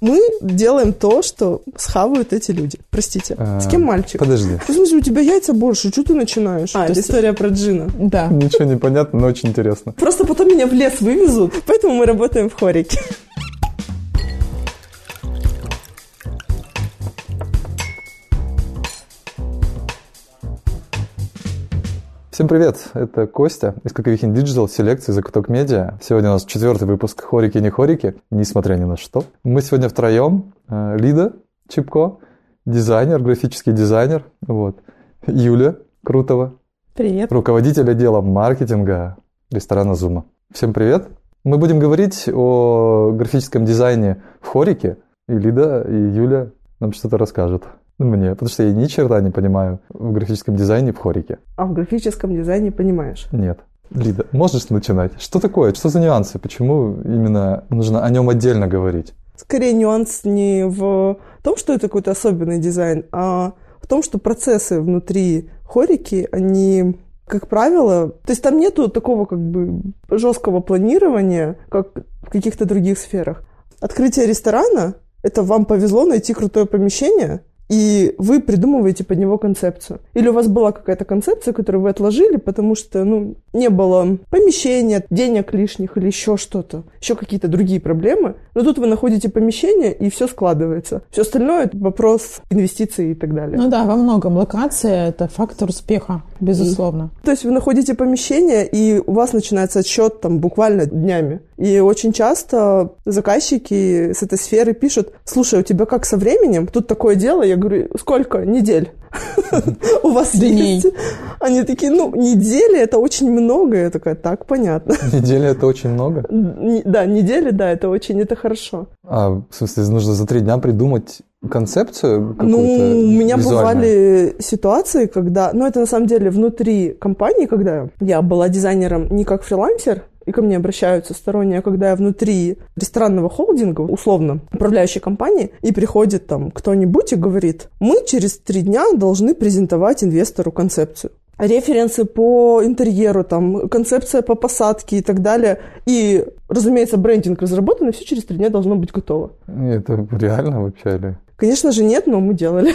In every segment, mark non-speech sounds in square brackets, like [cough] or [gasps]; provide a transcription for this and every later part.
Мы делаем то, что схавают эти люди. Простите. С кем мальчик? Подожди. В смысле, у тебя яйца больше, что ты начинаешь? А, это есть- история про Джина. Да. [laughs] Ничего не понятно, но очень интересно. Просто потом меня в лес вывезут, поэтому мы работаем в хорике. Всем привет, это Костя из Каковихин Digital, селекции Закуток Медиа. Сегодня у нас четвертый выпуск «Хорики, не хорики», несмотря ни на что. Мы сегодня втроем. Э, Лида Чипко, дизайнер, графический дизайнер. Вот. Юля Крутова, Привет. руководитель отдела маркетинга ресторана Зума. Всем привет. Мы будем говорить о графическом дизайне в хорике, и Лида и Юля нам что-то расскажут. Мне, потому что я ни черта не понимаю в графическом дизайне в хорике. А в графическом дизайне понимаешь? Нет. Лида, можешь начинать? Что такое? Что за нюансы? Почему именно нужно о нем отдельно говорить? Скорее нюанс не в том, что это какой-то особенный дизайн, а в том, что процессы внутри хорики, они как правило, то есть там нету такого как бы жесткого планирования, как в каких-то других сферах. Открытие ресторана – это вам повезло найти крутое помещение, и вы придумываете под него концепцию. Или у вас была какая-то концепция, которую вы отложили, потому что ну, не было помещения, денег лишних или еще что-то, еще какие-то другие проблемы. Но тут вы находите помещение, и все складывается. Все остальное – это вопрос инвестиций и так далее. Ну да, во многом локация – это фактор успеха, безусловно. То есть вы находите помещение, и у вас начинается отсчет там буквально днями. И очень часто заказчики с этой сферы пишут, слушай, у тебя как со временем? Тут такое дело. Я говорю, сколько? Недель. У вас Дней. есть? Они такие, ну, недели это очень много. Я такая, так, понятно. [laughs] Неделя это очень много. Да, недели, да, это очень, это хорошо. А, в смысле, нужно за три дня придумать концепцию какую-то Ну, у меня визуальную? бывали ситуации, когда... Ну, это на самом деле внутри компании, когда я была дизайнером не как фрилансер, и ко мне обращаются сторонние, а когда я внутри ресторанного холдинга, условно, управляющей компании, и приходит там кто-нибудь и говорит, мы через три дня должны презентовать инвестору концепцию референсы по интерьеру, там, концепция по посадке и так далее. И, разумеется, брендинг разработан, и все через три дня должно быть готово. Это реально вообще или? Конечно же, нет, но мы делали.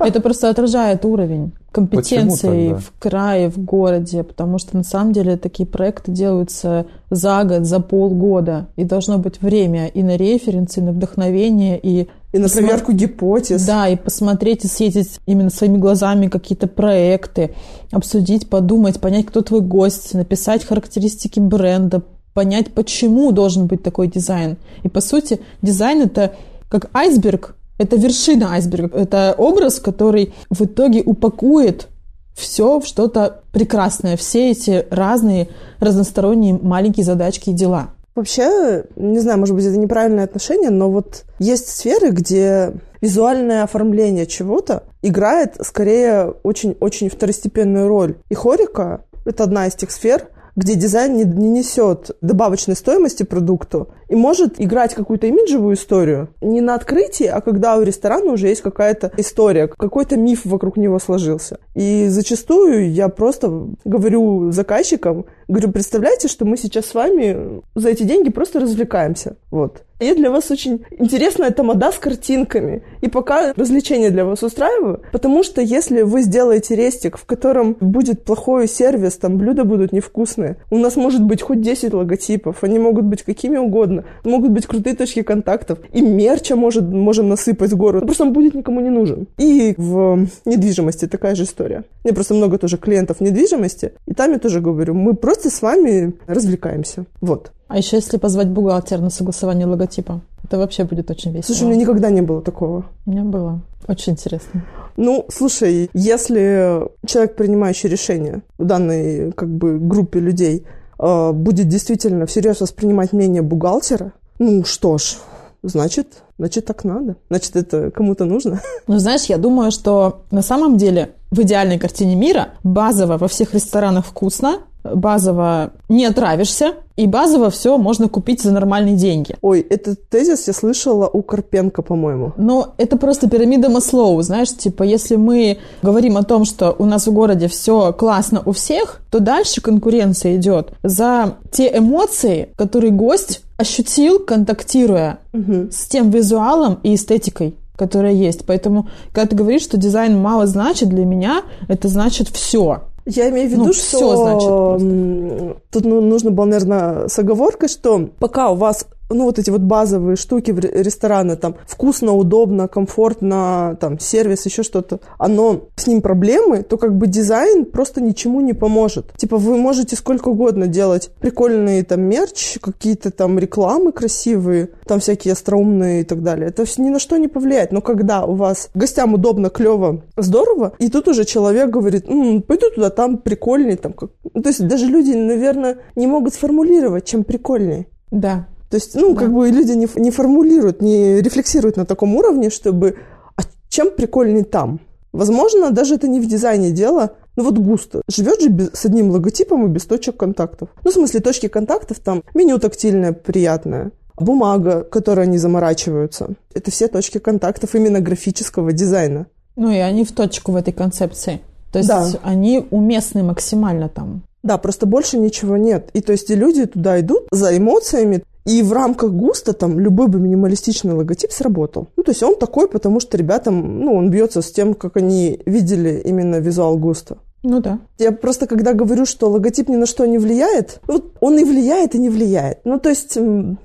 Это просто отражает уровень компетенции в крае, в городе, потому что на самом деле такие проекты делаются за год, за полгода, и должно быть время и на референсы, и на вдохновение, и И на проверку гипотез. Да, и посмотреть и съездить именно своими глазами какие-то проекты, обсудить, подумать, понять, кто твой гость, написать характеристики бренда, понять, почему должен быть такой дизайн. И по сути, дизайн это как айсберг, это вершина айсберга, это образ, который в итоге упакует все в что-то прекрасное, все эти разные разносторонние маленькие задачки и дела. Вообще, не знаю, может быть, это неправильное отношение, но вот есть сферы, где визуальное оформление чего-то играет скорее очень-очень второстепенную роль. И хорика — это одна из тех сфер, где дизайн не, не несет добавочной стоимости продукту и может играть какую-то имиджевую историю не на открытии, а когда у ресторана уже есть какая-то история, какой-то миф вокруг него сложился. И зачастую я просто говорю заказчикам, говорю, представляете, что мы сейчас с вами за эти деньги просто развлекаемся. Вот. И для вас очень интересная тамада с картинками. И пока развлечение для вас устраиваю, потому что если вы сделаете рестик, в котором будет плохой сервис, там блюда будут невкусные, у нас может быть хоть 10 логотипов, они могут быть какими угодно, могут быть крутые точки контактов, и мерча может, можем насыпать в гору, просто он будет никому не нужен. И в недвижимости такая же история. У меня просто много тоже клиентов в недвижимости, и там я тоже говорю, мы просто с вами развлекаемся. Вот. А еще если позвать бухгалтера на согласование логотипа, это вообще будет очень весело. Слушай, у меня никогда не было такого. У меня было. Очень интересно. Ну, слушай, если человек, принимающий решение в данной как бы группе людей, э, будет действительно всерьез воспринимать мнение бухгалтера, ну что ж, значит, значит так надо. Значит, это кому-то нужно. [laughs] Ну, знаешь, я думаю, что на самом деле в идеальной картине мира базово во всех ресторанах вкусно, базово не отравишься, и базово все можно купить за нормальные деньги. Ой, этот тезис я слышала у Карпенко, по-моему. Но это просто пирамида Маслоу, знаешь, типа, если мы говорим о том, что у нас в городе все классно у всех, то дальше конкуренция идет за те эмоции, которые гость ощутил, контактируя угу. с тем визуалом и эстетикой которая есть. Поэтому, когда ты говоришь, что дизайн мало значит для меня, это значит все. Я имею в виду, ну, что все значит тут ну, нужно было, наверное, с оговоркой, что пока у вас ну, вот эти вот базовые штуки в ресторане, там, вкусно, удобно, комфортно, там, сервис, еще что-то, оно, с ним проблемы, то как бы дизайн просто ничему не поможет. Типа, вы можете сколько угодно делать прикольные там мерч, какие-то там рекламы красивые, там всякие остроумные и так далее. Это ни на что не повлияет. Но когда у вас гостям удобно, клево, здорово, и тут уже человек говорит, м-м, пойду туда, там прикольнее, там как... Ну, то есть даже люди, наверное, не могут сформулировать, чем прикольнее. Да, то есть, ну, да. как бы люди не, не формулируют, не рефлексируют на таком уровне, чтобы а чем прикольней там? Возможно, даже это не в дизайне дело, ну вот густо. Живет же без, с одним логотипом и без точек контактов. Ну, в смысле, точки контактов там меню тактильное, приятное. Бумага, которой они заморачиваются. Это все точки контактов именно графического дизайна. Ну и они в точку в этой концепции. То есть да. они уместны максимально там. Да, просто больше ничего нет. И то есть и люди туда идут за эмоциями. И в рамках ГУСТа там любой бы минималистичный логотип сработал. Ну, то есть он такой, потому что ребятам, ну, он бьется с тем, как они видели именно визуал ГУСТа. Ну да. Я просто когда говорю, что логотип ни на что не влияет, вот он и влияет, и не влияет. Ну, то есть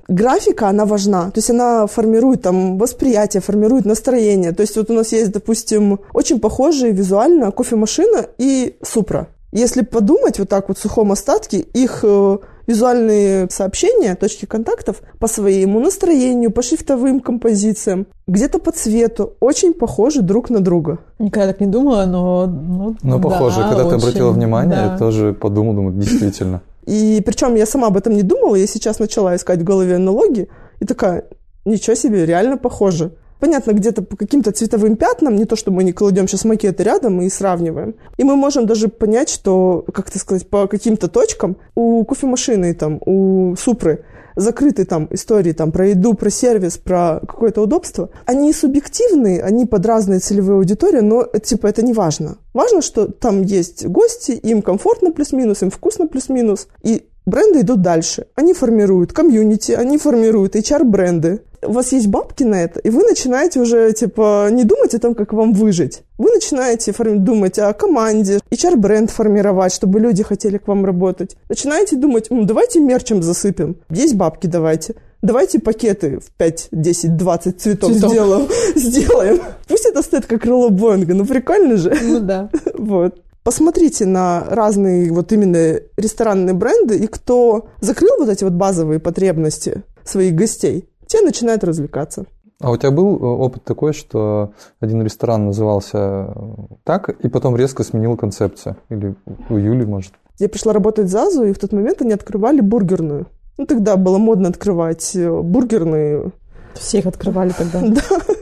графика, она важна. То есть она формирует там восприятие, формирует настроение. То есть вот у нас есть, допустим, очень похожие визуально кофемашина и Супра. Если подумать вот так вот в сухом остатке, их э, визуальные сообщения, точки контактов по своему настроению, по шрифтовым композициям, где-то по цвету, очень похожи друг на друга. Никогда так не думала, но... Ну, но да, похоже, когда очень, ты обратила внимание, да. я тоже подумал, думаю, действительно. И причем я сама об этом не думала, я сейчас начала искать в голове аналогии, и такая, ничего себе, реально похоже. Понятно, где-то по каким-то цветовым пятнам, не то, что мы не кладем сейчас макеты рядом и сравниваем. И мы можем даже понять, что, как это сказать, по каким-то точкам у кофемашины, там, у Супры закрыты там истории там про еду, про сервис, про какое-то удобство, они субъективные, они под разные целевые аудитории, но типа это не важно. Важно, что там есть гости, им комфортно плюс-минус, им вкусно плюс-минус, и бренды идут дальше. Они формируют комьюнити, они формируют HR-бренды, у вас есть бабки на это, и вы начинаете уже, типа, не думать о том, как вам выжить. Вы начинаете форми- думать о команде, HR-бренд формировать, чтобы люди хотели к вам работать. Начинаете думать, давайте мерчем засыпем. Есть бабки, давайте. Давайте пакеты в 5, 10, 20 цветов, цветов. Сделаем, [laughs] сделаем. Пусть это стоит как крыло Боинга, ну прикольно же. Ну да. [laughs] Вот. Посмотрите на разные вот именно ресторанные бренды, и кто закрыл вот эти вот базовые потребности своих гостей, те начинают развлекаться. А у тебя был э, опыт такой, что один ресторан назывался э, так, и потом резко сменил концепцию? Или у Юли, может? Я пришла работать в ЗАЗу, и в тот момент они открывали бургерную. Ну, тогда было модно открывать э, бургерные. Всех открывали тогда. [laughs] Да.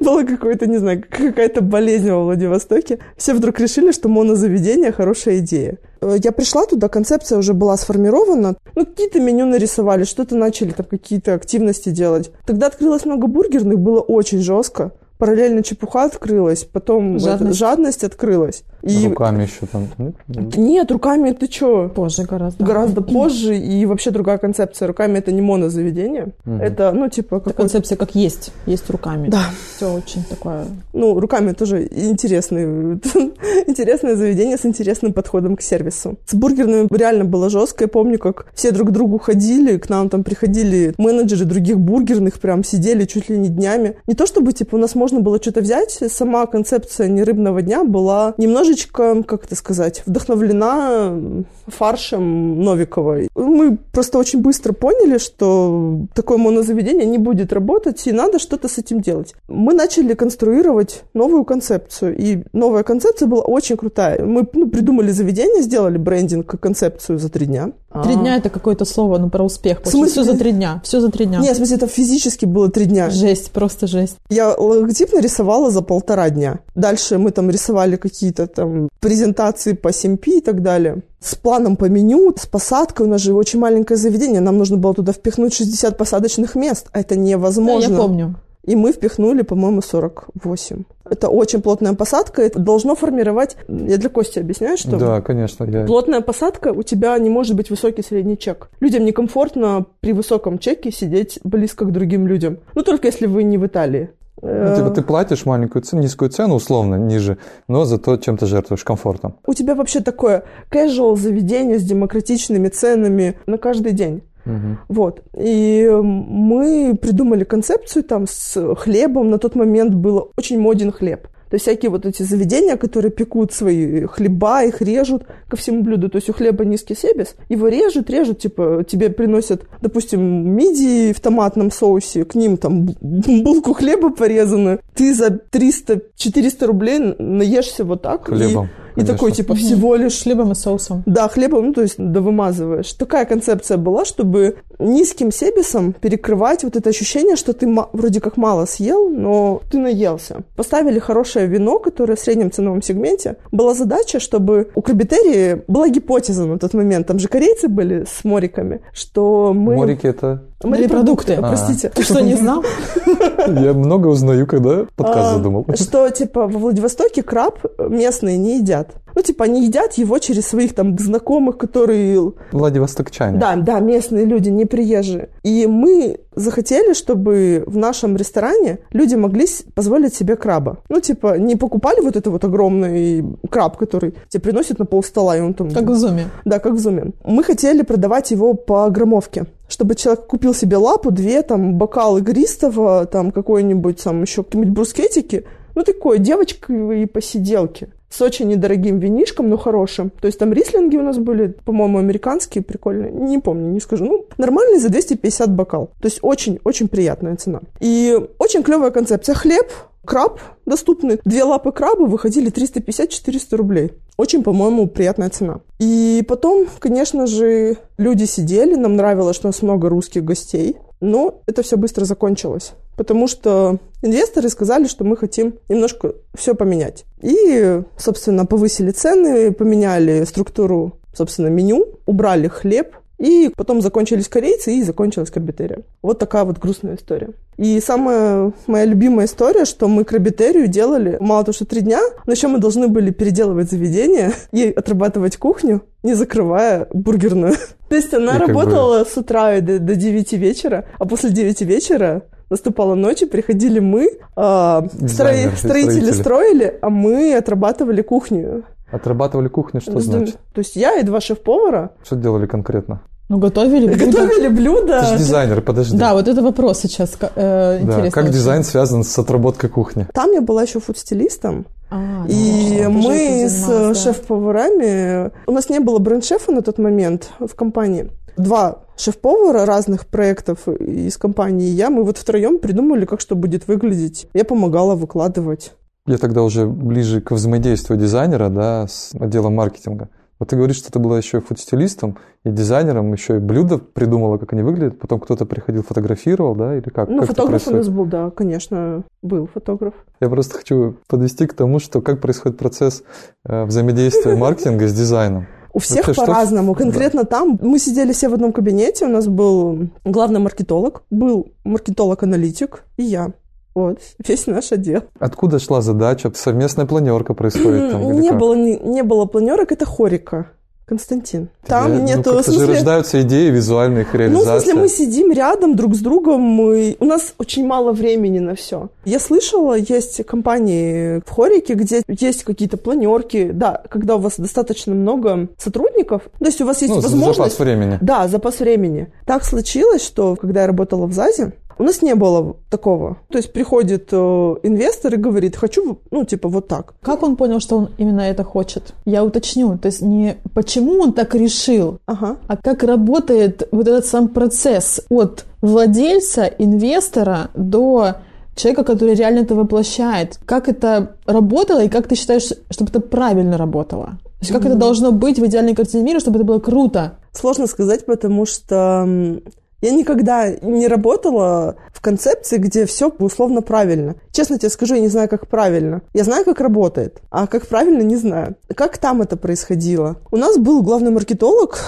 Было какое-то, не знаю, какая-то болезнь во Владивостоке. Все вдруг решили, что монозаведение – хорошая идея. Э, я пришла туда, концепция уже была сформирована. Ну, какие-то меню нарисовали, что-то начали там какие-то активности делать. Тогда открылось много бургерных, было очень жестко параллельно чепуха открылась, потом жадность, жадность открылась. И... Руками еще там? Нет, нет руками это что? Позже гораздо. Гораздо позже, и вообще другая концепция. Руками это не монозаведение. Угу. Это, ну, типа... Это концепция как есть, есть руками. Да. Все очень такое... Ну, руками тоже интересный, [laughs] интересное заведение с интересным подходом к сервису. С бургерными реально было жестко. Я помню, как все друг к другу ходили, к нам там приходили менеджеры других бургерных, прям сидели чуть ли не днями. Не то чтобы, типа, у нас можно было что-то взять, сама концепция нерыбного дня была немножечко как это сказать, вдохновлена фаршем Новиковой. Мы просто очень быстро поняли, что такое монозаведение не будет работать, и надо что-то с этим делать. Мы начали конструировать новую концепцию, и новая концепция была очень крутая. Мы ну, придумали заведение, сделали брендинг, концепцию за три дня. Три дня а. это какое-то слово, ну, про успех. В смысле? Все за три дня. Все за три дня. Нет, в смысле, это физически было три дня. Жесть, просто жесть. Я прототип нарисовала за полтора дня. Дальше мы там рисовали какие-то там презентации по CMP и так далее. С планом по меню, с посадкой. У нас же очень маленькое заведение. Нам нужно было туда впихнуть 60 посадочных мест. А это невозможно. Да, я помню. И мы впихнули, по-моему, 48. Это очень плотная посадка. Это должно формировать... Я для Кости объясняю, что... Да, конечно. Я... Плотная посадка, у тебя не может быть высокий средний чек. Людям некомфортно при высоком чеке сидеть близко к другим людям. Ну, только если вы не в Италии. Ну, типа ты платишь маленькую цену, низкую цену, условно, ниже, но зато чем ты жертвуешь комфортом. У тебя вообще такое casual заведение с демократичными ценами на каждый день. Угу. Вот. И мы придумали концепцию там с хлебом. На тот момент было очень моден хлеб. То есть всякие вот эти заведения, которые пекут свои хлеба, их режут ко всему блюду. То есть у хлеба низкий себес, его режут, режут, типа тебе приносят, допустим, мидии в томатном соусе, к ним там булку хлеба порезанную. Ты за 300-400 рублей наешься вот так. Хлебом. И и такой, типа, всего лишь... Хлебом и соусом. Да, хлебом, ну, то есть, да вымазываешь. Такая концепция была, чтобы низким себесом перекрывать вот это ощущение, что ты вроде как мало съел, но ты наелся. Поставили хорошее вино, которое в среднем ценовом сегменте. Была задача, чтобы у Крабитерии была гипотеза на тот момент, там же корейцы были с мориками, что мы... Морики это... Морепродукты, а. простите. Ты что, не знал? [laughs] Я много узнаю, когда подкаст А, задумал. Что, типа, во Владивостоке краб местные не едят. Ну, типа, они едят его через своих там знакомых, которые... Владивостокчане. Да, да, местные люди, не приезжие. И мы захотели, чтобы в нашем ресторане люди могли позволить себе краба. Ну, типа, не покупали вот это вот огромный краб, который тебе приносит на пол стола, и он там... Как в зуме. Да, как в зуме. Мы хотели продавать его по граммовке, чтобы человек купил себе лапу, две, там, бокал игристого, там, какой-нибудь, там, еще какие-нибудь брускетики, ну, такой девочковые посиделки с очень недорогим винишком, но хорошим. То есть там рислинги у нас были, по-моему, американские, прикольные. Не помню, не скажу. Ну, нормальный за 250 бокал. То есть очень-очень приятная цена. И очень клевая концепция. Хлеб, краб доступный. Две лапы краба выходили 350-400 рублей. Очень, по-моему, приятная цена. И потом, конечно же, люди сидели, нам нравилось, что у нас много русских гостей, но это все быстро закончилось, потому что инвесторы сказали, что мы хотим немножко все поменять. И, собственно, повысили цены, поменяли структуру, собственно, меню, убрали хлеб, и потом закончились корейцы, и закончилась крабитерия. Вот такая вот грустная история. И самая моя любимая история, что мы крабитерию делали мало того, что три дня, но еще мы должны были переделывать заведение и отрабатывать кухню, не закрывая бургерную. [laughs] То есть она И как бы- работала с утра до, до 9 вечера, а после 9 вечера наступала ночь, и приходили мы, а, строи- строители строители. строили, а мы отрабатывали кухню. Отрабатывали кухню, что значит? То есть я и два шеф-повара Что делали конкретно? Ну, готовили блюда. готовили блюда. Ты же дизайнер, подожди. Да, вот это вопрос сейчас э, Да, интересно. Как очень. дизайн связан с отработкой кухни? Там я была еще фуд-стилистом, А, и да, мы с да. шеф-поварами... У нас не было бренд-шефа на тот момент в компании. Два шеф-повара разных проектов из компании я, мы вот втроем придумали, как что будет выглядеть. Я помогала выкладывать. Я тогда уже ближе к взаимодействию дизайнера, да, с отделом маркетинга. Вот ты говоришь, что ты была еще и фудстилистом, и дизайнером, еще и блюда придумала, как они выглядят, потом кто-то приходил, фотографировал, да, или как? Ну, как фотограф у нас был, да, конечно, был фотограф. Я просто хочу подвести к тому, что как происходит процесс э, взаимодействия маркетинга с дизайном. У всех по-разному. Да. Конкретно там мы сидели все в одном кабинете. У нас был главный маркетолог, был маркетолог-аналитик и я. Вот, весь наш отдел. Откуда шла задача? Совместная планерка происходит [clears throat] там? не, было, не, не было планерок, это хорика. Константин. Там Я- ну, нету... как-то в смысле- же рождаются идеи, визуальные их ну, в смысле, мы сидим рядом друг с другом, мы... у нас очень мало времени на все. Я слышала, есть компании в Хорике, где есть какие-то планерки, да, когда у вас достаточно много сотрудников, то есть у вас есть ну, возможность... запас времени. Да, запас времени. Так случилось, что когда я работала в ЗАЗе, у нас не было такого. То есть приходит э, инвестор и говорит, хочу, ну, типа, вот так. Как он понял, что он именно это хочет? Я уточню. То есть не почему он так решил, Ага. а как работает вот этот сам процесс от владельца, инвестора до человека, который реально это воплощает. Как это работало и как ты считаешь, чтобы это правильно работало? То есть как это должно быть в идеальной картине мира, чтобы это было круто? Сложно сказать, потому что Я никогда не работала в концепции, где все условно правильно. Честно тебе скажу, я не знаю, как правильно. Я знаю, как работает, а как правильно, не знаю. Как там это происходило? У нас был главный маркетолог,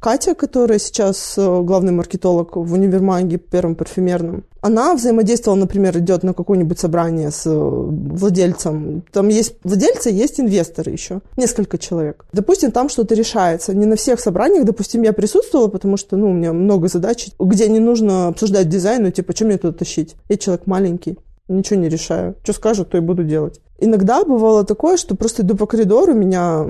Катя, которая сейчас э, главный маркетолог в универмаге первом парфюмерном, она взаимодействовала, например, идет на какое-нибудь собрание с э, владельцем. Там есть владельцы, есть инвесторы еще. Несколько человек. Допустим, там что-то решается. Не на всех собраниях, допустим, я присутствовала, потому что, ну, у меня много задач, где не нужно обсуждать дизайн, ну, типа, что мне туда тащить? Я человек маленький ничего не решаю. Что скажут, то и буду делать. Иногда бывало такое, что просто иду по коридору, меня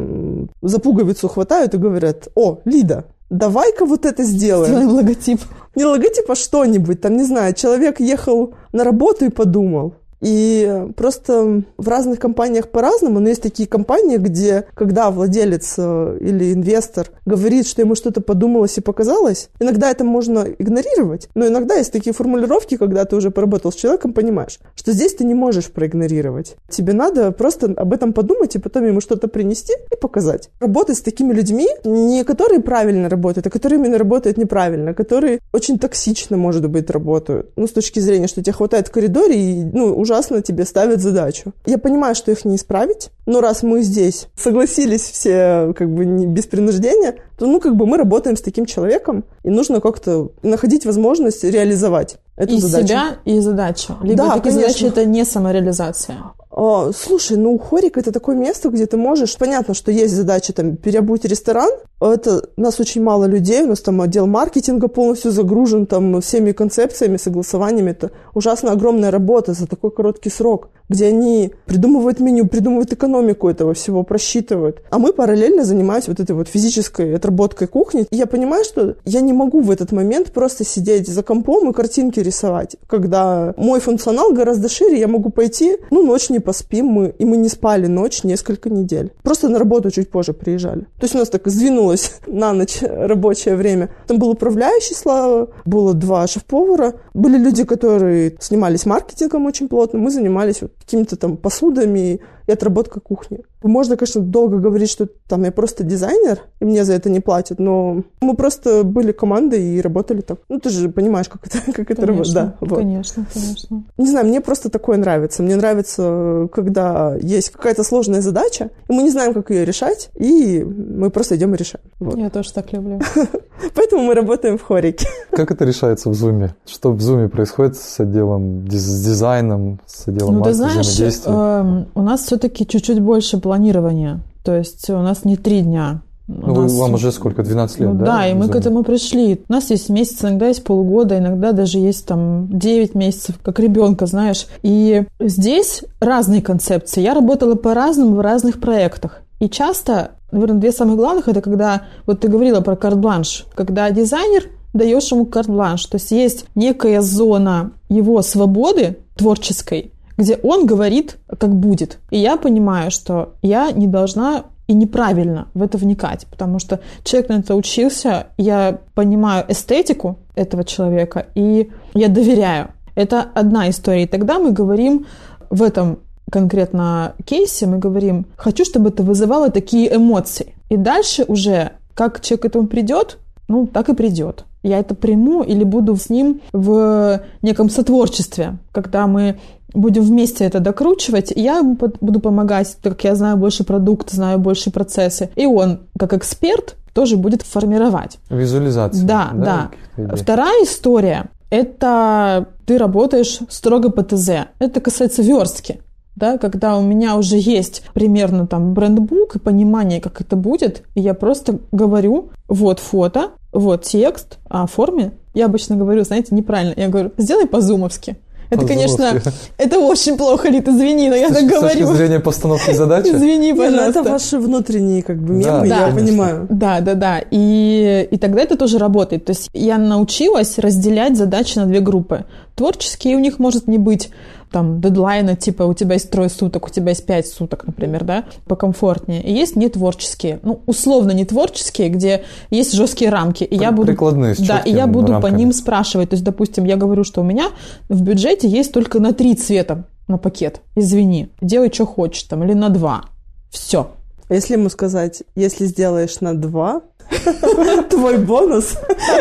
за пуговицу хватают и говорят, о, Лида, давай-ка вот это сделаем. Сделаем логотип. Не логотип, а что-нибудь. Там, не знаю, человек ехал на работу и подумал. И просто в разных компаниях по-разному, но есть такие компании, где, когда владелец э, или инвестор говорит, что ему что-то подумалось и показалось, иногда это можно игнорировать, но иногда есть такие формулировки, когда ты уже поработал с человеком, понимаешь, что здесь ты не можешь проигнорировать. Тебе надо просто об этом подумать и потом ему что-то принести и показать. Работать с такими людьми, не которые правильно работают, а которые именно работают неправильно, которые очень токсично, может быть, работают. Ну, с точки зрения, что тебе хватает в коридоре и, ну, уже ужасно тебе ставят задачу. Я понимаю, что их не исправить, но раз мы здесь согласились все как бы не без принуждения, то ну как бы мы работаем с таким человеком, и нужно как-то находить возможность реализовать эту и задачу. себя, и задачу. Либо Да, такие конечно. задачи это не самореализация. А, слушай, ну хорик это такое место, где ты можешь... Понятно, что есть задача там переобуть ресторан. Это у нас очень мало людей, у нас там отдел маркетинга полностью загружен там всеми концепциями, согласованиями. Это ужасно огромная работа за такой короткий срок, где они придумывают меню, придумывают экономику этого всего, просчитывают. А мы параллельно занимаемся вот этой вот физической отработкой кухни. И я понимаю, что я не могу в этот момент просто сидеть за компом и картинки рисовать, когда мой функционал гораздо шире, я могу пойти, ну, ночь не поспим мы, и мы не спали ночь несколько недель. Просто на работу чуть позже приезжали. То есть у нас так сдвинулось [laughs] на ночь рабочее время. Там был управляющий, Слава, было два шеф-повара, были люди, которые занимались маркетингом очень плотно, мы занимались вот какими-то там посудами и отработкой кухни. Можно, конечно, долго говорить, что там я просто дизайнер, и мне за это не платят, но мы просто были командой и работали так. Ну, ты же понимаешь, как это, [laughs] как это работает. Конечно, Да, вот. конечно, конечно. Не знаю, мне просто такое нравится. Мне нравится, когда есть какая-то сложная задача, и мы не знаем, как ее решать, и мы просто идем и решаем. Вот. Я тоже так люблю. [laughs] Поэтому мы работаем в хорике. Как это решается в Зуме? Что в Зуме происходит с отделом, с дизайном, с отделом Ну, ты знаешь, взаимодействия? эм, у нас все-таки чуть-чуть больше планирования. То есть у нас не три дня. У Ну, нас- вам уже сколько, 12 лет, Ну да? да, и мы к этому пришли. У нас есть месяц, иногда есть полгода, иногда даже есть там 9 месяцев, как ребенка, знаешь. И здесь разные концепции. Я работала по-разному в разных проектах. И часто, наверное, две самых главных, это когда, вот ты говорила про карт-бланш, когда дизайнер даешь ему карт-бланш, то есть есть некая зона его свободы творческой, где он говорит, как будет. И я понимаю, что я не должна и неправильно в это вникать, потому что человек на это учился, я понимаю эстетику этого человека, и я доверяю. Это одна история. И тогда мы говорим в этом конкретно кейсе, мы говорим, хочу, чтобы это вызывало такие эмоции. И дальше уже, как человек к этому придет, ну, так и придет. Я это приму или буду с ним в неком сотворчестве, когда мы будем вместе это докручивать. Я буду помогать, так как я знаю больше продукт, знаю больше процессы. И он, как эксперт, тоже будет формировать. Визуализация. Да, да. идей. Вторая история – это ты работаешь строго по ТЗ. Это касается верстки. Да, когда у меня уже есть примерно там брендбук и понимание, как это будет, и я просто говорю, вот фото, вот текст, а о форме я обычно говорю, знаете, неправильно. Я говорю, сделай по-зумовски. Это, конечно, это очень плохо, Лит, извини, но я С так точки- С точки говорю. зрения постановки задачи? Извини, ну пожалуйста. это ваши внутренние как бы мемы, да, я конечно. понимаю. Да, да, да. И, и тогда это тоже работает. То есть я научилась разделять задачи на две группы. Творческие у них может не быть там дедлайна, типа у тебя есть трое суток, у тебя есть пять суток, например, да, покомфортнее. И есть нетворческие, ну, условно нетворческие, где есть жесткие рамки. И я буду... Прикладные, с Да, и я буду по рамками. ним спрашивать. То есть, допустим, я говорю, что у меня в бюджете есть только на три цвета на пакет. Извини, делай, что хочешь там, или на два. Все. А если ему сказать, если сделаешь на два, [laughs] твой бонус,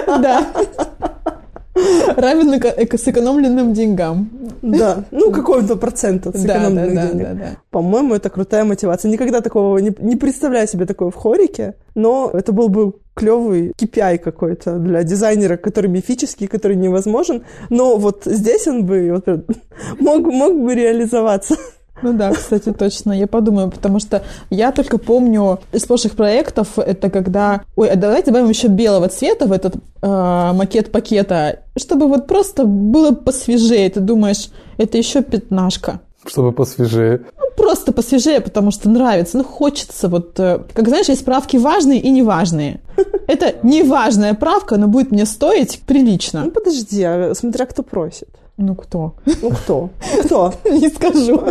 Да. [laughs] равен эко- сэкономленным деньгам. Да, ну какого-то процента Да, да, сэкономленных да, денег. да, да. По-моему, это крутая мотивация. Никогда такого не, не представляю себе такое в хорике, но это был бы клевый KPI какой-то для дизайнера, который мифический, который невозможен. Но вот здесь он бы вот, [laughs] мог, мог бы реализоваться. Ну да, кстати, точно. Я подумаю, потому что я только помню из прошлых проектов, это когда... Ой, а давайте добавим еще белого цвета в этот э, макет пакета, чтобы вот просто было посвежее. Ты думаешь, это еще пятнашка. Чтобы посвежее. Ну, просто посвежее, потому что нравится. Ну, хочется вот... э, Как знаешь, есть правки важные и неважные. Это неважная правка, но будет мне стоить прилично. Ну подожди, а смотря кто просит. Ну, кто? Ну кто? Кто? [laughs] Не скажу.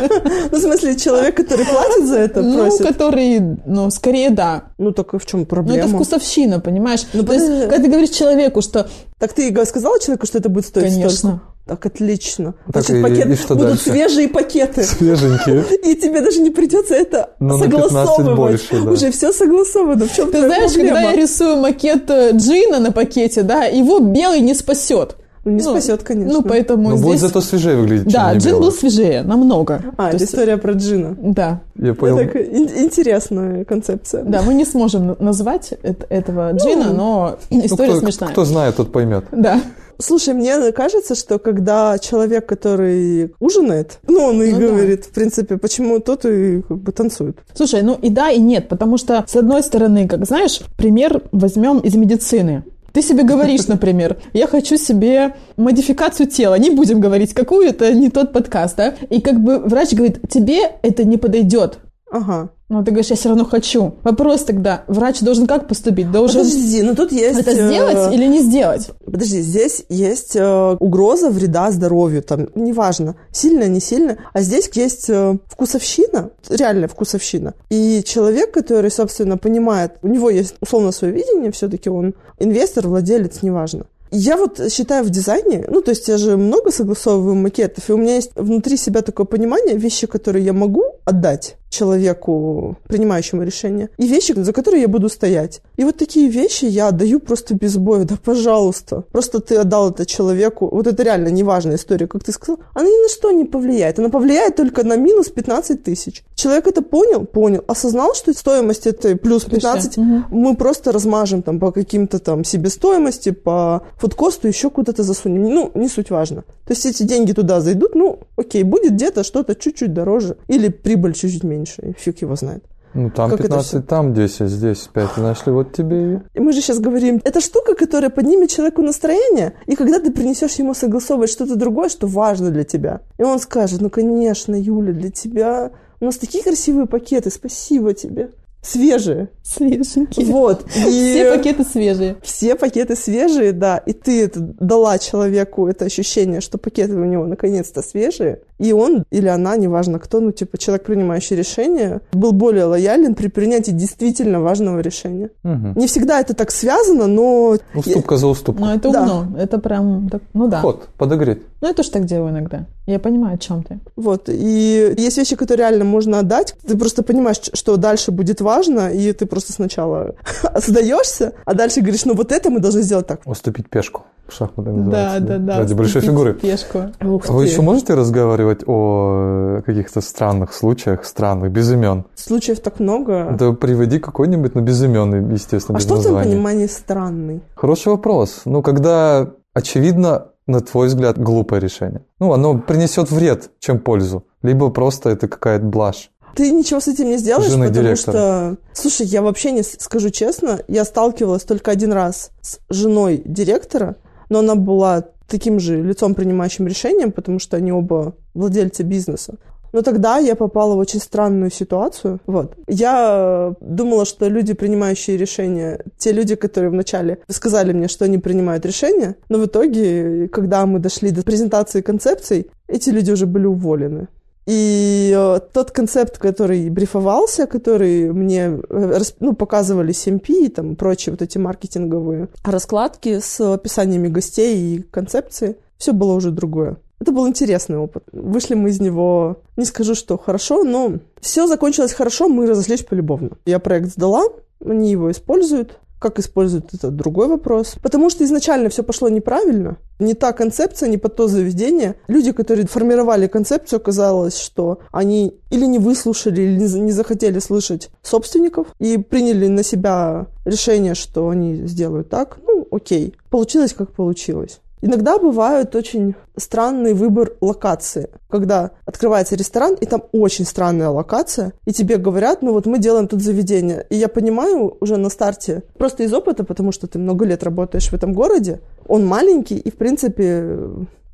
Ну, в смысле, человек, который платит за это, Ну, который, ну, скорее да. Ну, так и в чем Ну, проблема? это вкусовщина, понимаешь? Ну, То есть, когда ты говоришь человеку, что, Так ты сказала человеку, что это будет стоить конечно, Так, отлично. Так, Значит, и- пакет, и что будут дальше? свежие пакеты. Свеженькие. [laughs] И тебе даже не придется это Ну, на 15 согласовывать. больше, да. Уже все согласовано. В чем ты знаешь, когда я рисую макет э, джина на пакете, да, его белый не спасет. Ну, не Ну, спасет, конечно. Ну, поэтому Но здесь... будет зато свежее выглядеть, Да, джин белый. был свежее, намного. А, То это есть, история про джина. Да, Я понял. Это ин- интересная концепция. да, мы не сможем на- назвать эт- этого джина, но Ну, история кто, смешная. кто знает, тот поймет. Да. Слушай, мне кажется, что когда человек, который ужинает, ну, он и Ну да. говорит, в принципе, почему тот и как бы танцует. Слушай, ну и да, и нет, потому что, с одной стороны, как знаешь, пример возьмем из медицины. Ты себе говоришь, [laughs] например, я хочу себе модификацию тела, не будем говорить какую, это не тот подкаст, да? И как бы врач говорит, тебе это не подойдет. Ага. Но ты говоришь, я все равно хочу. Вопрос тогда, врач должен как поступить? Должен Подожди, ну тут есть... это э, сделать или не сделать? Подожди, здесь есть э, угроза вреда здоровью, там, неважно, сильно, не сильно, а здесь есть э, вкусовщина, реальная вкусовщина. И человек, который, собственно, понимает, у него есть условно свое видение, все-таки он инвестор, владелец, неважно. Я вот считаю в дизайне, ну, то есть я же много согласовываю макетов, и у меня есть внутри себя такое понимание, вещи, которые я могу отдать человеку, принимающему решение, и вещи, за которые я буду стоять. И вот такие вещи я отдаю просто без боя, да пожалуйста. Просто ты отдал это человеку, вот это реально неважная история, как ты сказал, она ни на что не повлияет, она повлияет только на минус 15 тысяч. Человек это понял? Понял. Осознал, что стоимость этой плюс 15 Мгм. мы просто размажем там по каким-то там себестоимости, по фудкосту, еще куда-то засунем. Ну, не суть важно. То есть эти деньги туда зайдут, ну, окей, будет где-то что-то чуть-чуть дороже или прибыль чуть-чуть меньше, и фиг его знает. Ну, там Как это 15, там 10, здесь 5. И нашли вот тебе и... И мы же сейчас говорим, это штука, которая поднимет человеку настроение, и когда ты принесешь ему согласовывать что-то другое, что важно для тебя, и он скажет, ну, конечно, Юля, для тебя у нас такие красивые пакеты, спасибо тебе. Свежие. Свеженькие. Вот. И... Все пакеты свежие. Все пакеты свежие, да, и ты это дала человеку это ощущение, что пакеты у него наконец-то свежие, и он или она, неважно кто, ну, типа, человек, принимающий решение, был более лоялен при принятии действительно важного решения. Мгм. Не всегда это так связано, но... Уступка за уступку. Ну, это Да. умно. Это прям, так- ну да. Ход, подогреть. Ну, я тоже так делаю иногда. Я понимаю, о чем ты. Вот, и есть вещи, которые реально можно отдать. Ты просто понимаешь, что дальше будет важно, и ты просто сначала [laughs] сдаешься, а дальше говоришь, ну вот это мы должны сделать так. Уступить пешку. В шахматах Да, называется. да, да. Ради большой фигуры. Пешку. Ух А Вы ты. еще можете разговаривать о каких-то странных случаях, странных, без имен? Случаев так много. Да приводи какой-нибудь, но без имен, естественно, а что в твоем названия. понимании странный? Хороший вопрос. Ну, когда, очевидно, на твой взгляд, глупое решение. Ну, оно принесет вред, чем пользу. Либо просто это какая-то блажь. Ты ничего с этим не сделаешь, Жены потому директора. что... Слушай, я вообще не скажу честно, я сталкивалась только один раз с женой директора, но она была таким же лицом, принимающим решением, потому что они оба владельцы бизнеса. Но тогда я попала в очень странную ситуацию. Вот. Я э, думала, что люди, принимающие решения, те люди, которые вначале сказали мне, что они принимают решения, но в итоге, когда мы дошли до презентации концепций, эти люди уже были уволены. И э, тот концепт, который брифовался, который мне э, ну, показывали CMP и там прочие вот эти маркетинговые раскладки с описаниями гостей и концепции, все было уже другое. Это был интересный опыт. Вышли мы из него, не скажу, что хорошо, но все закончилось хорошо, мы разошлись полюбовно. Я проект сдала, они его используют. Как используют это другой вопрос. Потому что изначально все пошло неправильно. Не та концепция, не под то заведение. Люди, которые формировали концепцию, оказалось, что они или не выслушали, или не захотели слышать собственников и приняли на себя решение, что они сделают так. Ну, окей. Получилось, как получилось. Иногда бывает очень странный выбор локации, когда открывается ресторан, и там очень странная локация, и тебе говорят, ну вот мы делаем тут заведение. И я понимаю уже на старте, просто из опыта, потому что ты много лет работаешь в этом городе, он маленький, и в принципе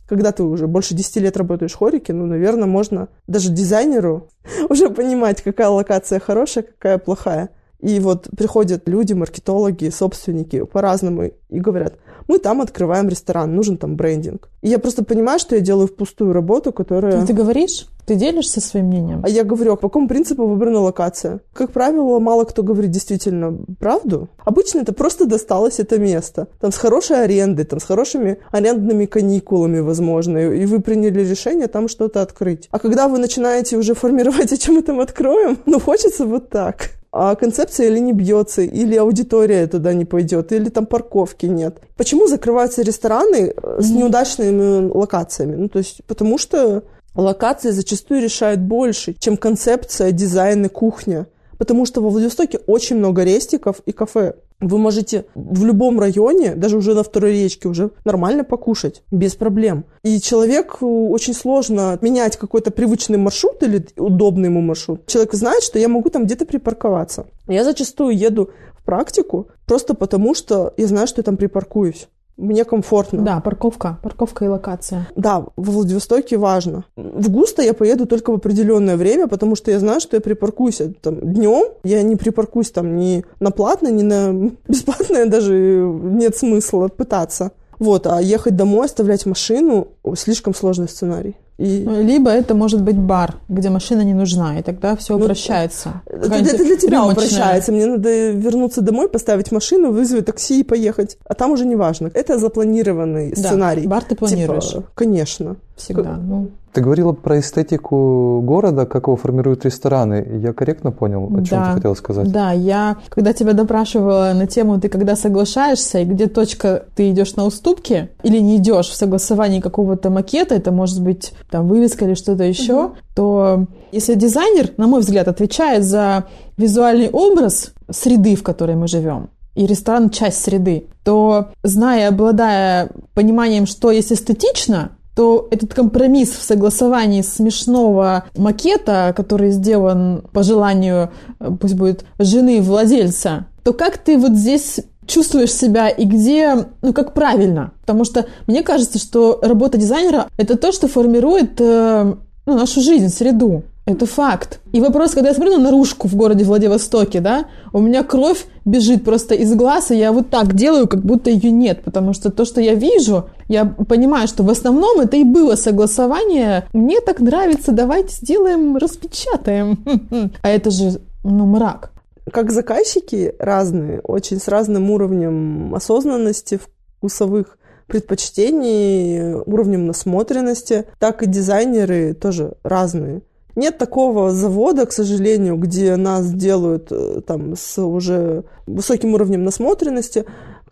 когда ты уже больше 10 лет работаешь в хорике, ну, наверное, можно даже дизайнеру [laughs] уже понимать, какая локация хорошая, какая плохая. И вот приходят люди, маркетологи, собственники по-разному и говорят, мы там открываем ресторан, нужен там брендинг. И я просто понимаю, что я делаю впустую работу, которая... Ты говоришь? Ты делишься своим мнением? А я говорю, а по какому принципу выбрана локация? Как правило, мало кто говорит действительно правду. Обычно это просто досталось это место. Там с хорошей арендой, там с хорошими арендными каникулами, возможно, и вы приняли решение там что-то открыть. А когда вы начинаете уже [laughs] формировать, о чем мы там откроем, ну, хочется вот так а концепция или не бьется, или аудитория туда не пойдет, или там парковки нет. Почему закрываются рестораны э, с неудачными локациями? Ну, то есть, потому что локации зачастую решают больше, чем концепция, дизайн и кухня. Потому что во Владивостоке очень много рестиков и кафе. Вы можете в любом районе, даже уже на второй речке, уже нормально покушать, без проблем. И человеку очень сложно менять какой-то привычный маршрут или удобный ему маршрут. Человек знает, что я могу там где-то припарковаться. Я зачастую еду в практику просто потому, что я знаю, что я там припаркуюсь. Мне комфортно. Да, парковка. Парковка и локация. Да, в Владивостоке важно. В Густо я поеду только в определенное время, потому что я знаю, что я припаркуюсь там днем. Я не припаркуюсь там ни на платное, ни на [laughs] бесплатное, даже нет смысла пытаться. Вот, а ехать домой, оставлять машину – слишком сложный сценарий. И... Либо это может быть бар, где машина не нужна, и тогда все ну, упрощается. Это, это для тебя рюмочная. упрощается. Мне надо вернуться домой, поставить машину, вызвать такси и поехать. А там уже не важно. Это запланированный да, сценарий. Бар ты планируешь. Типа, конечно. Всегда. Ну, ты говорила про эстетику города, как его формируют рестораны. Я корректно понял, о чем да, ты хотела сказать? Да, я, когда тебя допрашивала на тему, ты когда соглашаешься, и где точка ты идешь на уступки, или не идешь в согласовании какого-то макета, это может быть там вывеска или что-то еще, угу. то если дизайнер, на мой взгляд, отвечает за визуальный образ среды, в которой мы живем, и ресторан часть среды, то, зная, обладая пониманием, что есть эстетично, то этот компромисс в согласовании смешного макета, который сделан по желанию, э, пусть будет, жены владельца, то как ты вот здесь чувствуешь себя и где, ну, как правильно. Потому что мне кажется, что работа дизайнера – это то, что формирует э, ну, нашу жизнь, среду. Это факт. И вопрос, когда я смотрю на наружку в городе Владивостоке, да, у меня кровь бежит просто из глаз, и я вот так делаю, как будто ее нет, потому что то, что я вижу, я понимаю, что в основном это и было согласование. Мне так нравится, давайте сделаем, распечатаем. [laughs] А это же, ну, мрак. Как заказчики разные, очень с разным уровнем осознанности вкусовых предпочтений, уровнем насмотренности, так и дизайнеры тоже разные. Нет такого завода, к сожалению, где нас делают э, там с уже высоким уровнем насмотренности,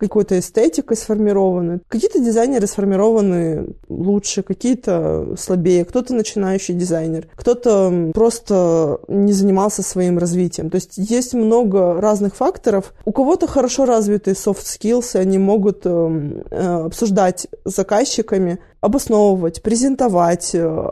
какой-то эстетикой сформированы. Какие-то дизайнеры сформированы лучше, какие-то слабее. Кто-то начинающий дизайнер, кто-то просто не занимался своим развитием. То есть есть много разных факторов. У кого-то хорошо развитые soft skills, и они могут э, э, обсуждать с заказчиками, обосновывать, презентовать, э,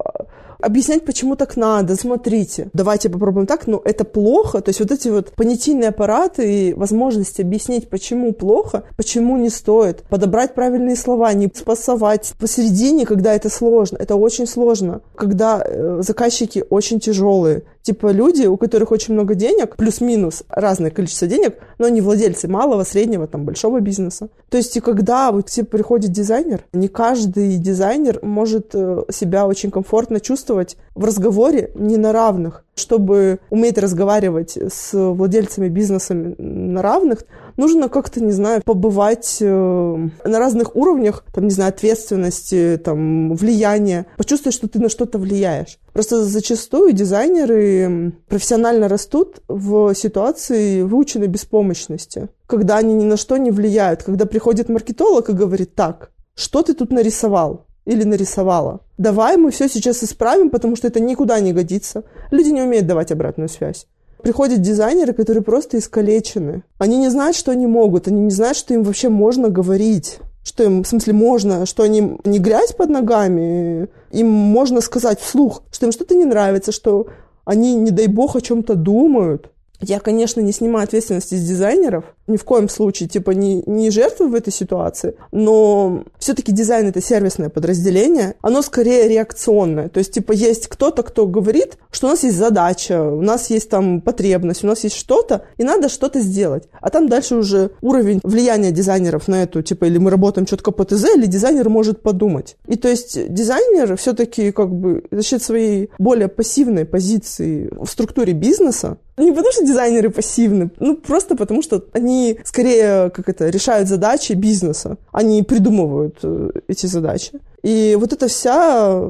объяснять, почему так надо, смотрите, давайте попробуем так, но это плохо, то есть вот эти вот понятийные аппараты и возможность объяснить, почему плохо, почему не стоит, подобрать правильные слова, не спасовать. Посередине, когда это сложно, это очень сложно, когда э, заказчики очень тяжелые, типа люди, у которых очень много денег, плюс-минус разное количество денег, но они владельцы малого, среднего, там, большого бизнеса. То есть, и когда вот к тебе приходит дизайнер, не каждый дизайнер может э, себя очень комфортно чувствовать в разговоре не на равных. Чтобы уметь разговаривать с владельцами бизнесами на равных, нужно как-то, не знаю, побывать э, на разных уровнях, там, не знаю, ответственности, там, влияния, почувствовать, что ты на что-то влияешь. Просто зачастую дизайнеры профессионально растут в ситуации выученной беспомощности когда они ни на что не влияют, когда приходит маркетолог и говорит, так, что ты тут нарисовал? Или нарисовала. Давай мы все сейчас исправим, потому что это никуда не годится. Люди не умеют давать обратную связь. Приходят дизайнеры, которые просто искалечены. Они не знают, что они могут, они не знают, что им вообще можно говорить. Что им, в смысле, можно, что они не грязь под ногами, им можно сказать вслух, что им что-то не нравится, что они, не дай бог, о чем-то думают. Я, конечно, не снимаю ответственности с дизайнеров, ни в коем случае, типа, не, не жертвую в этой ситуации, но все-таки дизайн — это сервисное подразделение, оно скорее реакционное. То есть, типа, есть кто-то, кто говорит, что у нас есть задача, у нас есть там потребность, у нас есть что-то, и надо что-то сделать. А там дальше уже уровень влияния дизайнеров на эту, типа, или мы работаем четко по ТЗ, или дизайнер может подумать. И то есть дизайнер все-таки как бы за счет своей более пассивной позиции в структуре бизнеса, не потому что дизайнеры пассивны, ну просто потому что они скорее как это решают задачи бизнеса, они придумывают э, эти задачи. И вот эта вся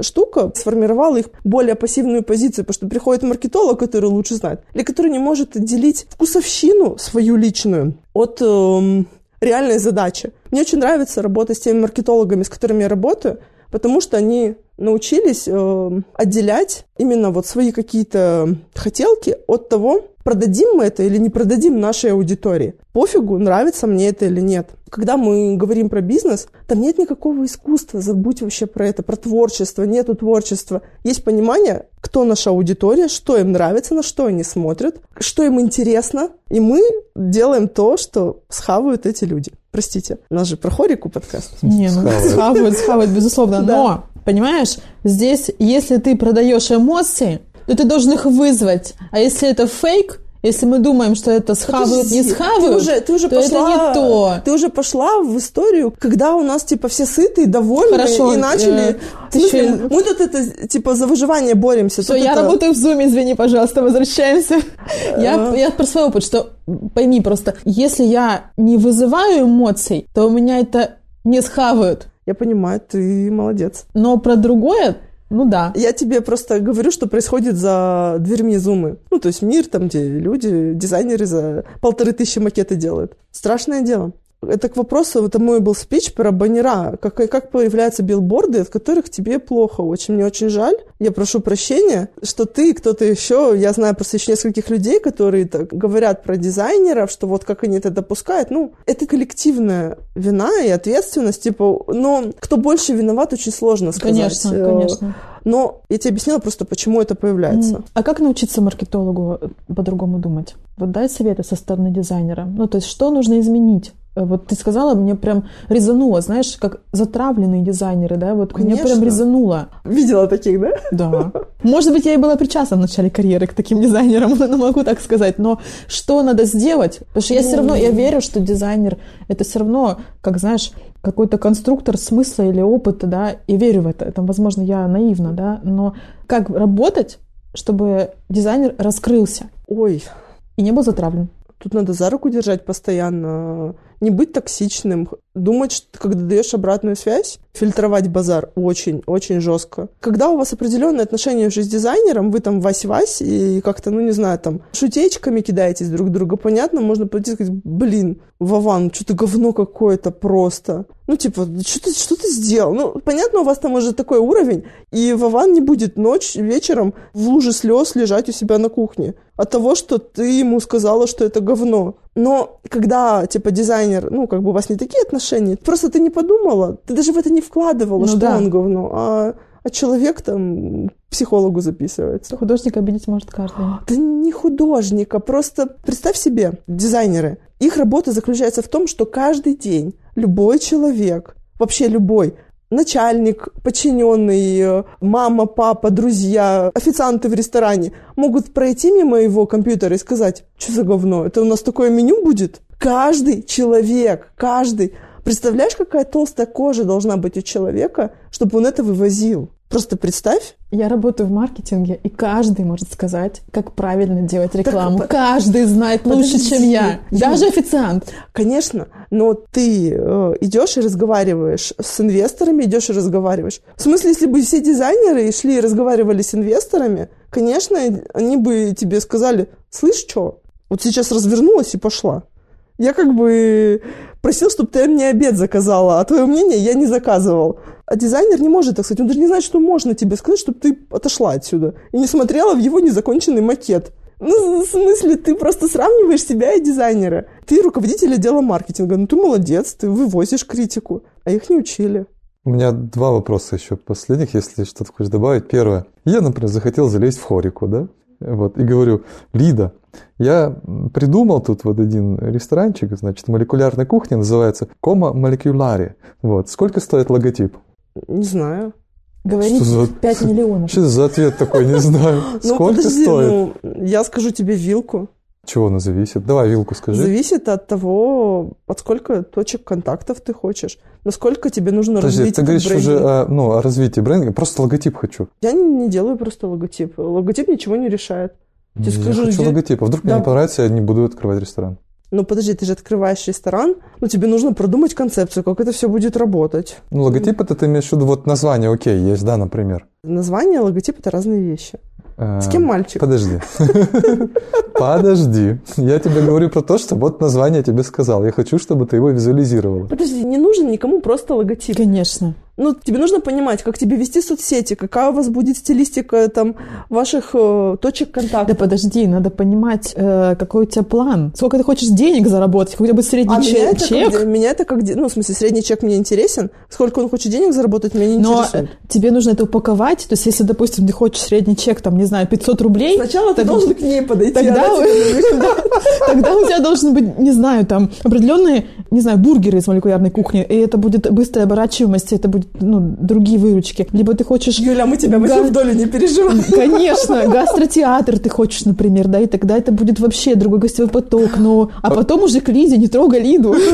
штука сформировала их более пассивную позицию, потому что приходит маркетолог, который лучше знает, или который не может отделить вкусовщину свою личную от эм, реальной задачи. Мне очень нравится работать с теми маркетологами, с которыми я работаю, потому что они научились э, отделять именно вот свои какие-то хотелки от того, продадим мы это или не продадим нашей аудитории. Пофигу, нравится мне это или нет. Когда мы говорим про бизнес, там нет никакого искусства, забудь вообще про это, про творчество, нету творчества. Есть понимание, кто наша аудитория, что им нравится, на что они смотрят, что им интересно, и мы делаем то, что схавают эти люди. Простите, у нас же про хорику подкаст. Не, ну схавают, схавают, безусловно, но Понимаешь, здесь, если ты продаешь эмоции, то ты должен их вызвать. А если это фейк, если мы думаем, что это схавают, не схавают, ты уже, ты уже то пошла, это не то. Ты уже пошла в историю, когда у нас, типа, все сыты, довольны, Хорошо, и начали... Э, смысле, еще... Мы тут, это, типа, за выживание боремся. Все, я это... работаю в Zoom, извини, пожалуйста, возвращаемся. [laughs] я, я про свой опыт, что, пойми просто, если я не вызываю эмоций, то у меня это не схавают. Я понимаю, ты молодец. Но про другое ну да. Я тебе просто говорю, что происходит за дверьми зумы. Ну, то есть мир, там, где люди, дизайнеры за полторы тысячи макеты делают. Страшное дело. Это к вопросу, это мой был спич про баннера, как, как появляются билборды, от которых тебе плохо. Очень мне очень жаль. Я прошу прощения, что ты кто-то еще, я знаю просто еще нескольких людей, которые так говорят про дизайнеров, что вот как они это допускают. Ну, это коллективная вина и ответственность, типа, но кто больше виноват, очень сложно сказать. Конечно, э, конечно. Но я тебе объяснила просто, почему это появляется. А как научиться маркетологу по-другому думать? Вот дай советы со стороны дизайнера. Ну, то есть, что нужно изменить? Э, вот ты сказала, мне прям резануло, знаешь, как затравленные дизайнеры, да, вот Конечно. меня прям резануло. Видела таких, да? Да. [laughs] Может быть, я и была причастна в начале карьеры к таким дизайнерам, [laughs] но могу так сказать. Но что надо сделать? Потому что я все равно, я верю, что дизайнер это все равно, как знаешь, какой-то конструктор смысла или опыта, да, и верю в это. Это, возможно, я наивна, да, но как работать, чтобы дизайнер раскрылся? Ой. И не был затравлен. Тут надо за руку держать постоянно, не быть токсичным, думать, когда даешь обратную связь, фильтровать базар очень-очень жестко. Когда у вас определенные отношения уже с дизайнером, вы там вась-вась и как-то, ну не знаю, там шутечками кидаетесь друг друга, понятно, можно пойти сказать, блин, Вован, что-то говно какое-то просто. Ну, типа, что ты, что ты сделал? Ну, понятно, у вас там уже такой уровень, и Вован не будет ночь, вечером в луже слез лежать у себя на кухне от того, что ты ему сказала, что это говно. Но когда, типа, дизайнер, ну, как бы у вас не такие отношения, просто ты не подумала, ты даже в это не вкладывала, ну, что да. он говно, а, а человек там психологу записывается. Художника обидеть может каждый. [gasps] Да не художника, просто представь себе, дизайнеры, их работа заключается в том, что каждый день любой человек, вообще любой, начальник, подчиненный, мама, папа, друзья, официанты в ресторане могут пройти мимо его компьютера и сказать, что за говно, это у нас такое меню будет? Каждый человек, каждый. Представляешь, какая толстая кожа должна быть у человека, чтобы он это вывозил? Просто представь. Я работаю в маркетинге, и каждый может сказать, как правильно делать рекламу. Так, каждый знает подожди, лучше, чем я. Даже официант. Конечно, но ты э, идешь и разговариваешь с инвесторами, идешь и разговариваешь. В смысле, если бы все дизайнеры шли и разговаривали с инвесторами, конечно, они бы тебе сказали, слышь, что, вот сейчас развернулась и пошла. Я как бы просил, чтобы ты мне обед заказала, а твое мнение я не заказывал. А дизайнер не может так сказать. Он даже не знает, что можно тебе сказать, чтобы ты отошла отсюда и не смотрела в его незаконченный макет. Ну, в смысле, ты просто сравниваешь себя и дизайнера. Ты руководитель отдела маркетинга. Ну, ты молодец, ты вывозишь критику. А их не учили. У меня два вопроса еще последних, если что-то хочешь добавить. Первое. Я, например, захотел залезть в хорику, да? Вот, и говорю, Лида, я придумал тут вот один ресторанчик, значит, молекулярной кухни, называется Кома Молекуляри. Вот, сколько стоит логотип? Не знаю. Говорит за- 5 миллионов. Что за ответ такой, не знаю. [laughs] Ну, Сколько подожди, стоит? ну, я скажу тебе вилку. Чего она зависит? Давай вилку скажи. Зависит от того, от сколько точек контактов ты хочешь, насколько тебе нужно Подожди, развить ты этот говоришь уже брендинг. о, ну, о развитии бренда, просто логотип хочу. Я не, не делаю просто логотип. Логотип ничего не решает. Тебе я скажу, хочу где- логотип. А вдруг мне Да. не понравится, я не буду открывать ресторан. Ну, подожди, ты же открываешь ресторан, ну, тебе нужно продумать концепцию, как это все будет работать. Ну, логотип это ты имеешь в виду, вот название, окей, есть, да, например. Название, логотип – это разные вещи. С Э, кем мальчик? Подожди. [laughs] Подожди. Я тебе говорю про то, что вот название я тебе сказал. Я хочу, чтобы ты его визуализировала. Подожди, не нужен никому просто логотип. Конечно. Ну, тебе нужно понимать, как тебе вести соцсети, какая у вас будет стилистика там ваших э, точек Да контакта. подожди, надо понимать, э, какой у тебя план. Сколько ты хочешь денег заработать, какой у тебя будет средний А че- меня это, чек. как, меня это как, ну, в смысле, средний чек мне интересен. Сколько он хочет денег заработать, меня не Но интересует. тебе нужно это упаковать. То есть, если, допустим, ты хочешь средний чек, там, не знаю, 500 рублей, Сначала ты должен к ней подойти. тогда, тебе- [laughs] тогда у тебя должен быть, не знаю, там, определенные, не знаю, бургеры из молекулярной кухни, и это будет быстрая оборачиваемость, это будет, ну, другие выручки. Либо ты хочешь... Юля, мы тебя Га- в долю, не переживай. [laughs] Конечно, гастротеатр ты хочешь, например, да, и тогда это будет вообще другой гостевой поток, но... А потом уже к Лиде, не трогай Лиду. [laughs]